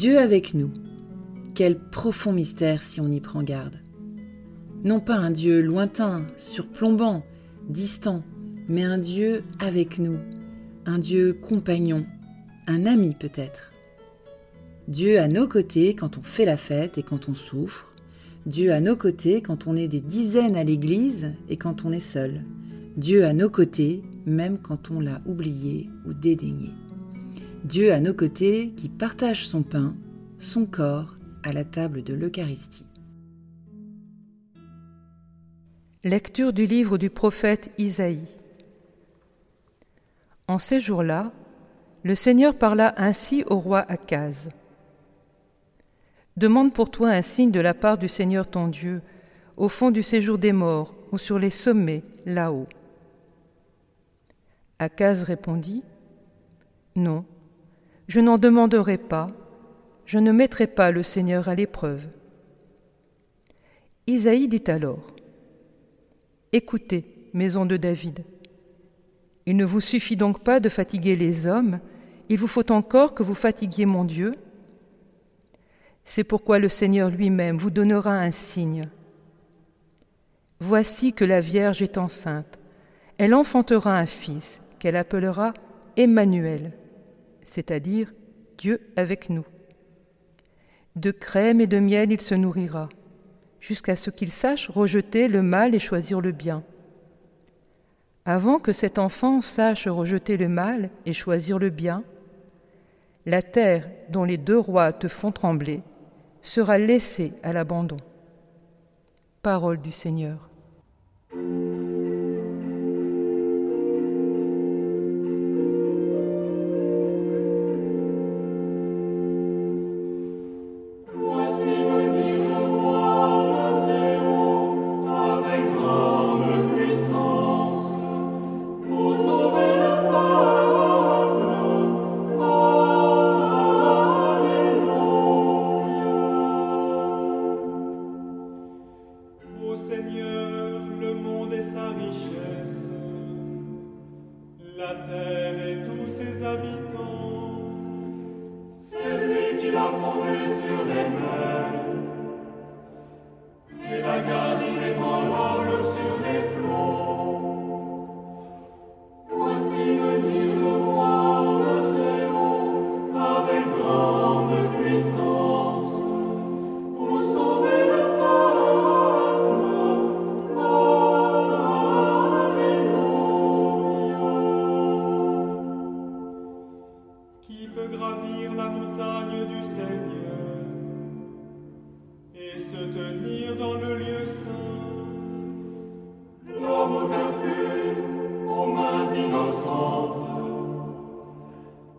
Dieu avec nous. Quel profond mystère si on y prend garde. Non pas un Dieu lointain, surplombant, distant, mais un Dieu avec nous, un Dieu compagnon, un ami peut-être. Dieu à nos côtés quand on fait la fête et quand on souffre, Dieu à nos côtés quand on est des dizaines à l'église et quand on est seul, Dieu à nos côtés même quand on l'a oublié ou dédaigné. Dieu à nos côtés qui partage son pain, son corps à la table de l'Eucharistie. Lecture du livre du prophète Isaïe. En ces jours-là, le Seigneur parla ainsi au roi Akaz. Demande pour toi un signe de la part du Seigneur ton Dieu, au fond du séjour des morts ou sur les sommets là-haut. Akaz répondit Non, je n'en demanderai pas, je ne mettrai pas le Seigneur à l'épreuve. Isaïe dit alors Écoutez, maison de David. Il ne vous suffit donc pas de fatiguer les hommes, il vous faut encore que vous fatiguiez mon Dieu. C'est pourquoi le Seigneur lui-même vous donnera un signe. Voici que la Vierge est enceinte, elle enfantera un fils qu'elle appellera Emmanuel c'est-à-dire Dieu avec nous. De crème et de miel il se nourrira, jusqu'à ce qu'il sache rejeter le mal et choisir le bien. Avant que cet enfant sache rejeter le mal et choisir le bien, la terre dont les deux rois te font trembler sera laissée à l'abandon. Parole du Seigneur. Centre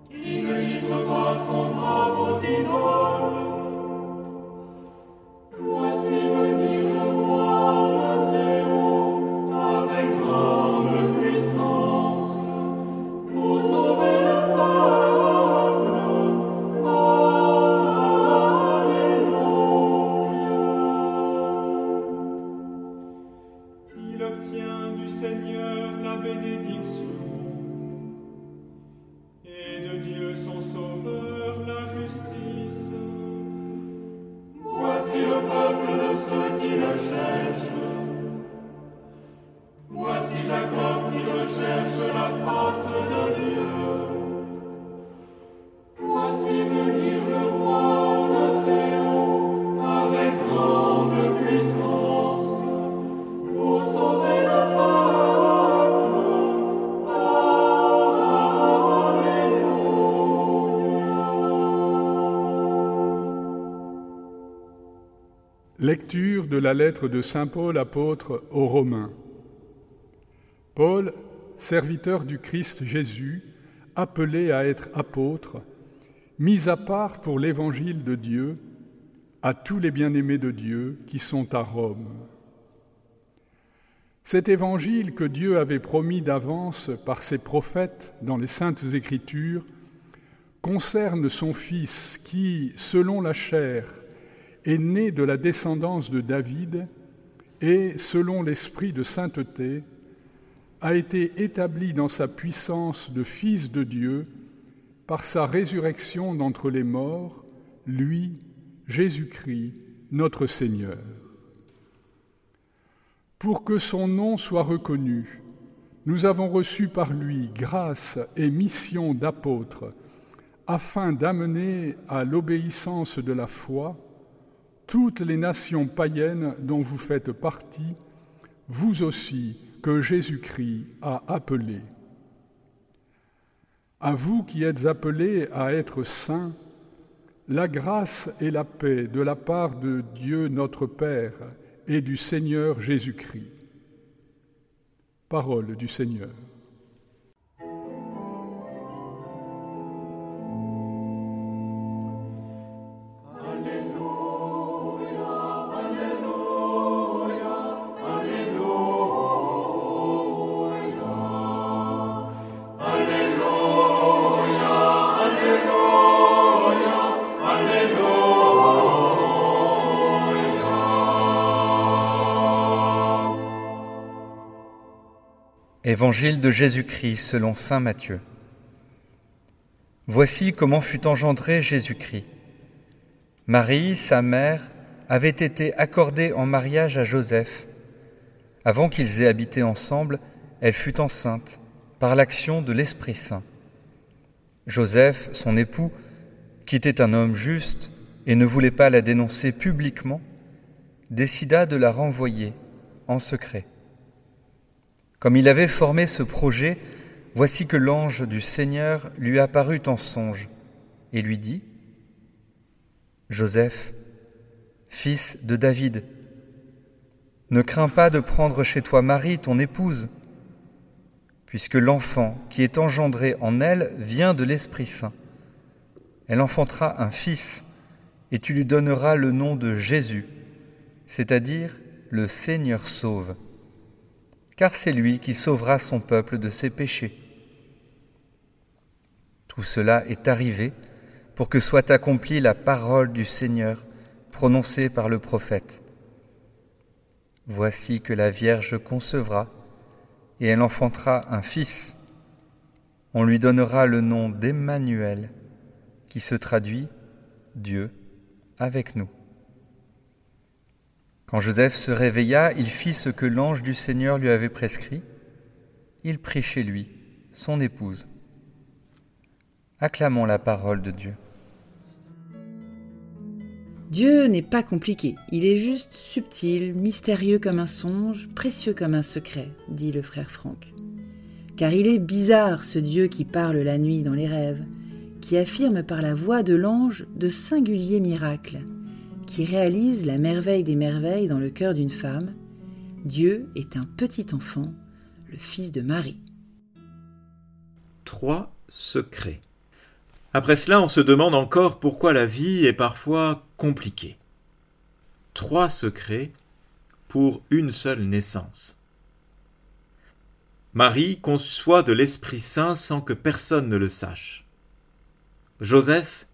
qui ne livre pas son bras aux idoles. Voici venir le roi, le haut, avec grande puissance, pour sauver le peuple. Alléluia. Il obtient du Seigneur la bénédiction. Lecture de la lettre de Saint Paul apôtre aux Romains. Paul, serviteur du Christ Jésus, appelé à être apôtre, mis à part pour l'évangile de Dieu, à tous les bien-aimés de Dieu qui sont à Rome. Cet évangile que Dieu avait promis d'avance par ses prophètes dans les saintes écritures concerne son Fils qui, selon la chair, est né de la descendance de David et, selon l'esprit de sainteté, a été établi dans sa puissance de Fils de Dieu par sa résurrection d'entre les morts lui, Jésus-Christ, notre Seigneur. Pour que son nom soit reconnu, nous avons reçu par lui grâce et mission d'apôtre, afin d'amener à l'obéissance de la foi toutes les nations païennes dont vous faites partie, vous aussi que Jésus-Christ a appelés. À vous qui êtes appelés à être saints, la grâce et la paix de la part de Dieu notre Père et du Seigneur Jésus-Christ. Parole du Seigneur. Évangile de Jésus-Christ selon Saint Matthieu. Voici comment fut engendré Jésus-Christ. Marie, sa mère, avait été accordée en mariage à Joseph. Avant qu'ils aient habité ensemble, elle fut enceinte par l'action de l'Esprit Saint. Joseph, son époux, qui était un homme juste et ne voulait pas la dénoncer publiquement, décida de la renvoyer en secret. Comme il avait formé ce projet, voici que l'ange du Seigneur lui apparut en songe et lui dit, Joseph, fils de David, ne crains pas de prendre chez toi Marie, ton épouse, puisque l'enfant qui est engendré en elle vient de l'Esprit Saint. Elle enfantera un fils, et tu lui donneras le nom de Jésus, c'est-à-dire le Seigneur sauve car c'est lui qui sauvera son peuple de ses péchés. Tout cela est arrivé pour que soit accomplie la parole du Seigneur prononcée par le prophète. Voici que la Vierge concevra et elle enfantera un fils. On lui donnera le nom d'Emmanuel, qui se traduit Dieu avec nous. Quand Joseph se réveilla, il fit ce que l'ange du Seigneur lui avait prescrit. Il prit chez lui son épouse. Acclamons la parole de Dieu. Dieu n'est pas compliqué, il est juste subtil, mystérieux comme un songe, précieux comme un secret, dit le frère Franck. Car il est bizarre ce Dieu qui parle la nuit dans les rêves, qui affirme par la voix de l'ange de singuliers miracles, qui réalise la merveille des merveilles dans le cœur d'une femme, Dieu est un petit enfant, le fils de Marie. Trois secrets. Après cela, on se demande encore pourquoi la vie est parfois compliquée. Trois secrets pour une seule naissance. Marie conçoit de l'Esprit Saint sans que personne ne le sache. Joseph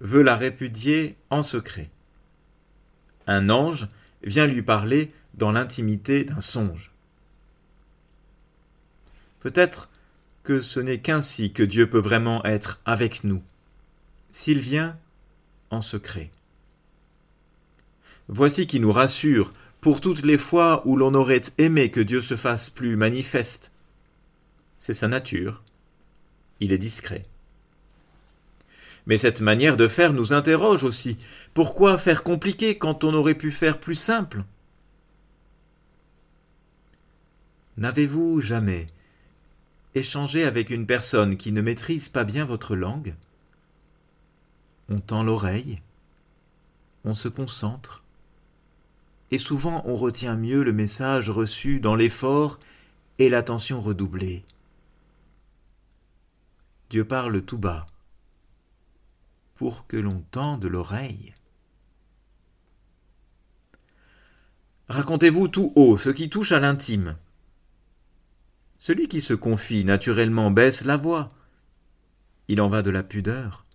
veut la répudier en secret un ange vient lui parler dans l'intimité d'un songe. Peut-être que ce n'est qu'ainsi que Dieu peut vraiment être avec nous, s'il vient en secret. Voici qui nous rassure pour toutes les fois où l'on aurait aimé que Dieu se fasse plus manifeste. C'est sa nature. Il est discret. Mais cette manière de faire nous interroge aussi. Pourquoi faire compliqué quand on aurait pu faire plus simple? N'avez-vous jamais échangé avec une personne qui ne maîtrise pas bien votre langue? On tend l'oreille, on se concentre, et souvent on retient mieux le message reçu dans l'effort et l'attention redoublée. Dieu parle tout bas pour que l'on tende l'oreille. Racontez-vous tout haut ce qui touche à l'intime. Celui qui se confie naturellement baisse la voix. Il en va de la pudeur.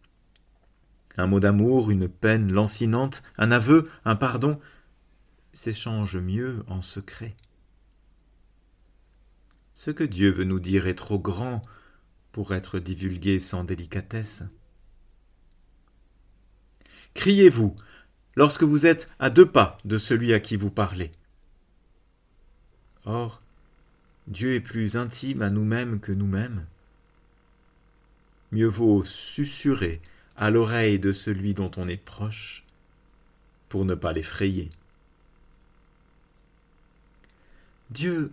Un mot d'amour, une peine lancinante, un aveu, un pardon s'échangent mieux en secret. Ce que Dieu veut nous dire est trop grand pour être divulgué sans délicatesse. Criez-vous lorsque vous êtes à deux pas de celui à qui vous parlez. Or, Dieu est plus intime à nous-mêmes que nous-mêmes. Mieux vaut susurrer à l'oreille de celui dont on est proche pour ne pas l'effrayer. Dieu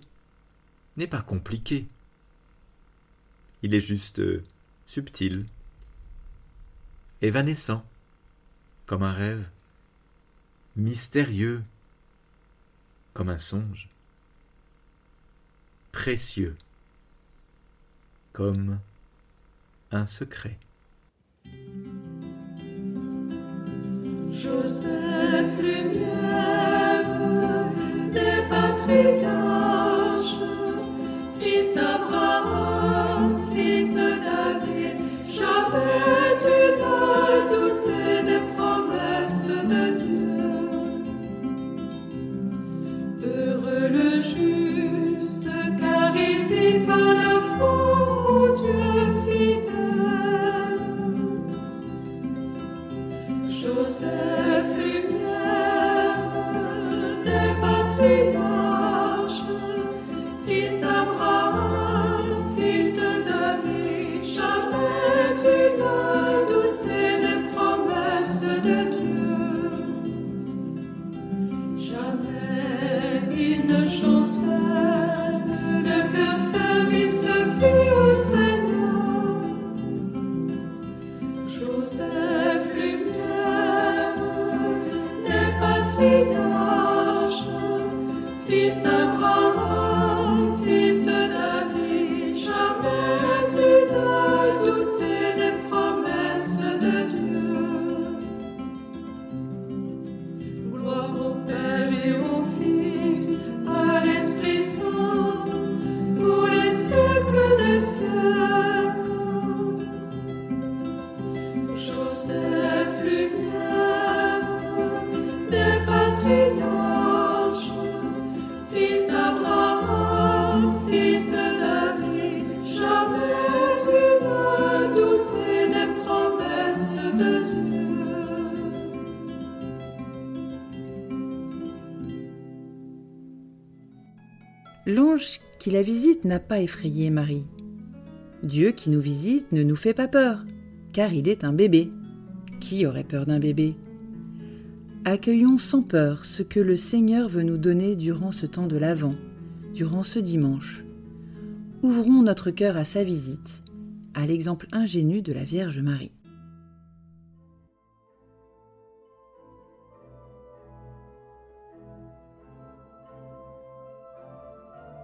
n'est pas compliqué. Il est juste euh, subtil, évanescent, comme un rêve, mystérieux, comme un songe, précieux, comme un secret. Qui la visite n'a pas effrayé Marie. Dieu qui nous visite ne nous fait pas peur, car il est un bébé. Qui aurait peur d'un bébé? Accueillons sans peur ce que le Seigneur veut nous donner durant ce temps de l'Avent, durant ce dimanche. Ouvrons notre cœur à sa visite, à l'exemple ingénu de la Vierge Marie.